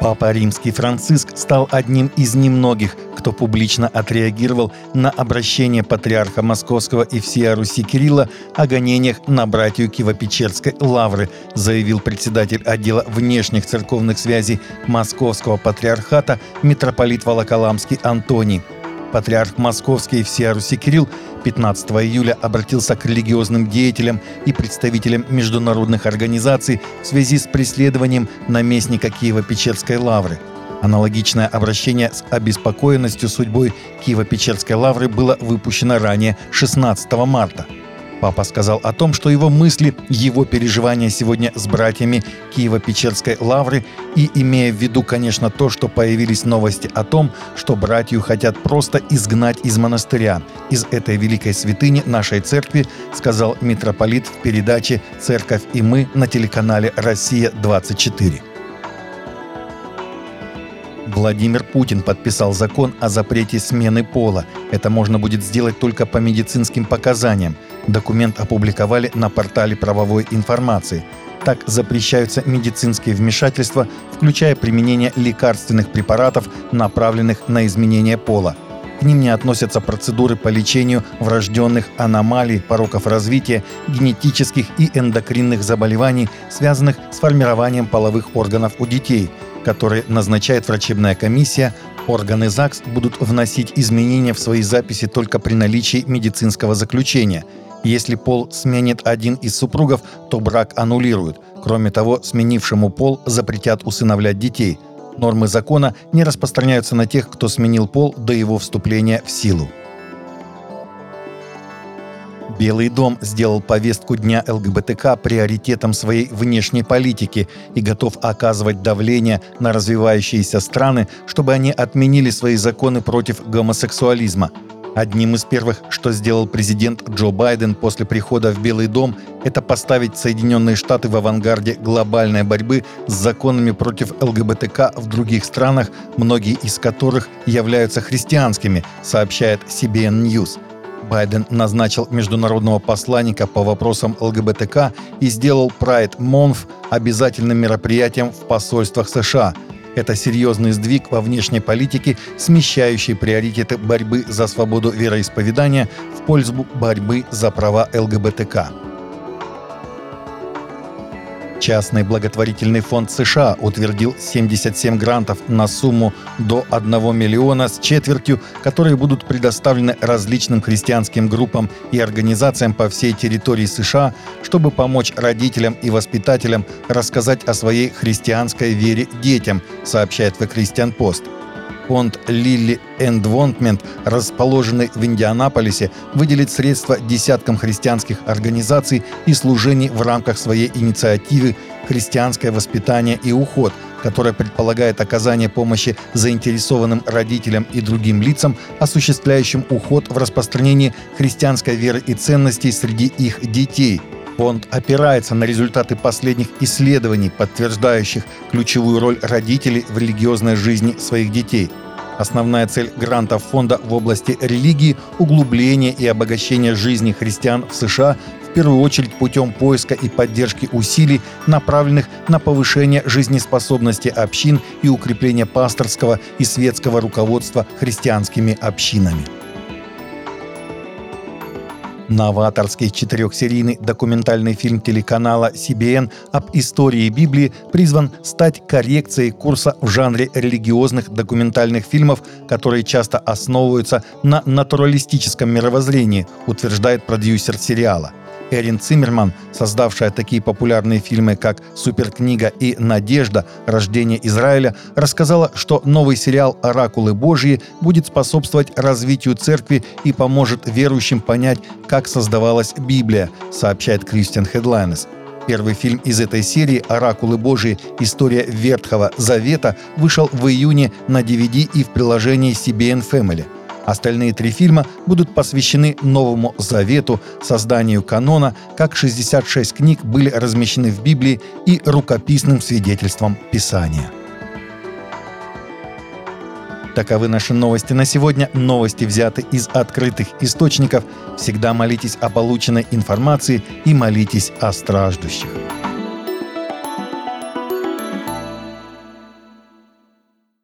Папа Римский Франциск стал одним из немногих, кто публично отреагировал на обращение патриарха Московского и всея Руси Кирилла о гонениях на братью Киево-Печерской лавры, заявил председатель отдела внешних церковных связей Московского патриархата митрополит Волоколамский Антоний. Патриарх Московский и всея Руси Кирилл 15 июля обратился к религиозным деятелям и представителям международных организаций в связи с преследованием наместника Киева-Печерской лавры. Аналогичное обращение с обеспокоенностью судьбой Киево-Печерской лавры было выпущено ранее 16 марта – Папа сказал о том, что его мысли, его переживания сегодня с братьями Киево-Печерской лавры и имея в виду, конечно, то, что появились новости о том, что братью хотят просто изгнать из монастыря, из этой великой святыни нашей церкви, сказал митрополит в передаче «Церковь и мы» на телеканале «Россия-24». Владимир Путин подписал закон о запрете смены пола. Это можно будет сделать только по медицинским показаниям. Документ опубликовали на портале правовой информации. Так запрещаются медицинские вмешательства, включая применение лекарственных препаратов, направленных на изменение пола. К ним не относятся процедуры по лечению врожденных аномалий, пороков развития, генетических и эндокринных заболеваний, связанных с формированием половых органов у детей – которые назначает врачебная комиссия, органы ЗАГС будут вносить изменения в свои записи только при наличии медицинского заключения. Если пол сменит один из супругов, то брак аннулируют. Кроме того, сменившему пол запретят усыновлять детей. Нормы закона не распространяются на тех, кто сменил пол до его вступления в силу. Белый дом сделал повестку Дня ЛГБТК приоритетом своей внешней политики и готов оказывать давление на развивающиеся страны, чтобы они отменили свои законы против гомосексуализма. Одним из первых, что сделал президент Джо Байден после прихода в Белый дом, это поставить Соединенные Штаты в авангарде глобальной борьбы с законами против ЛГБТК в других странах, многие из которых являются христианскими, сообщает CBN News – Байден назначил международного посланника по вопросам ЛГБТК и сделал Pride Month обязательным мероприятием в посольствах США. Это серьезный сдвиг во внешней политике, смещающий приоритеты борьбы за свободу вероисповедания в пользу борьбы за права ЛГБТК. Частный благотворительный фонд США утвердил 77 грантов на сумму до 1 миллиона с четвертью, которые будут предоставлены различным христианским группам и организациям по всей территории США, чтобы помочь родителям и воспитателям рассказать о своей христианской вере детям, сообщает The Christian Post – Фонд Lilly Endowment, расположенный в Индианаполисе, выделит средства десяткам христианских организаций и служений в рамках своей инициативы «Христианское воспитание и уход», которая предполагает оказание помощи заинтересованным родителям и другим лицам, осуществляющим уход в распространении христианской веры и ценностей среди их детей – Фонд опирается на результаты последних исследований, подтверждающих ключевую роль родителей в религиозной жизни своих детей. Основная цель грантов фонда в области религии – углубление и обогащение жизни христиан в США в первую очередь путем поиска и поддержки усилий, направленных на повышение жизнеспособности общин и укрепление пасторского и светского руководства христианскими общинами. Новаторский четырехсерийный документальный фильм телеканала CBN об истории Библии призван стать коррекцией курса в жанре религиозных документальных фильмов, которые часто основываются на натуралистическом мировоззрении, утверждает продюсер сериала. Эрин Циммерман, создавшая такие популярные фильмы, как «Суперкнига» и «Надежда. Рождение Израиля», рассказала, что новый сериал «Оракулы Божьи» будет способствовать развитию церкви и поможет верующим понять, как создавалась Библия, сообщает Кристиан Хедлайнес. Первый фильм из этой серии «Оракулы Божьи. История Ветхого Завета» вышел в июне на DVD и в приложении CBN Family – Остальные три фильма будут посвящены Новому Завету, созданию канона, как 66 книг были размещены в Библии и рукописным свидетельством Писания. Таковы наши новости на сегодня. Новости взяты из открытых источников. Всегда молитесь о полученной информации и молитесь о страждущих.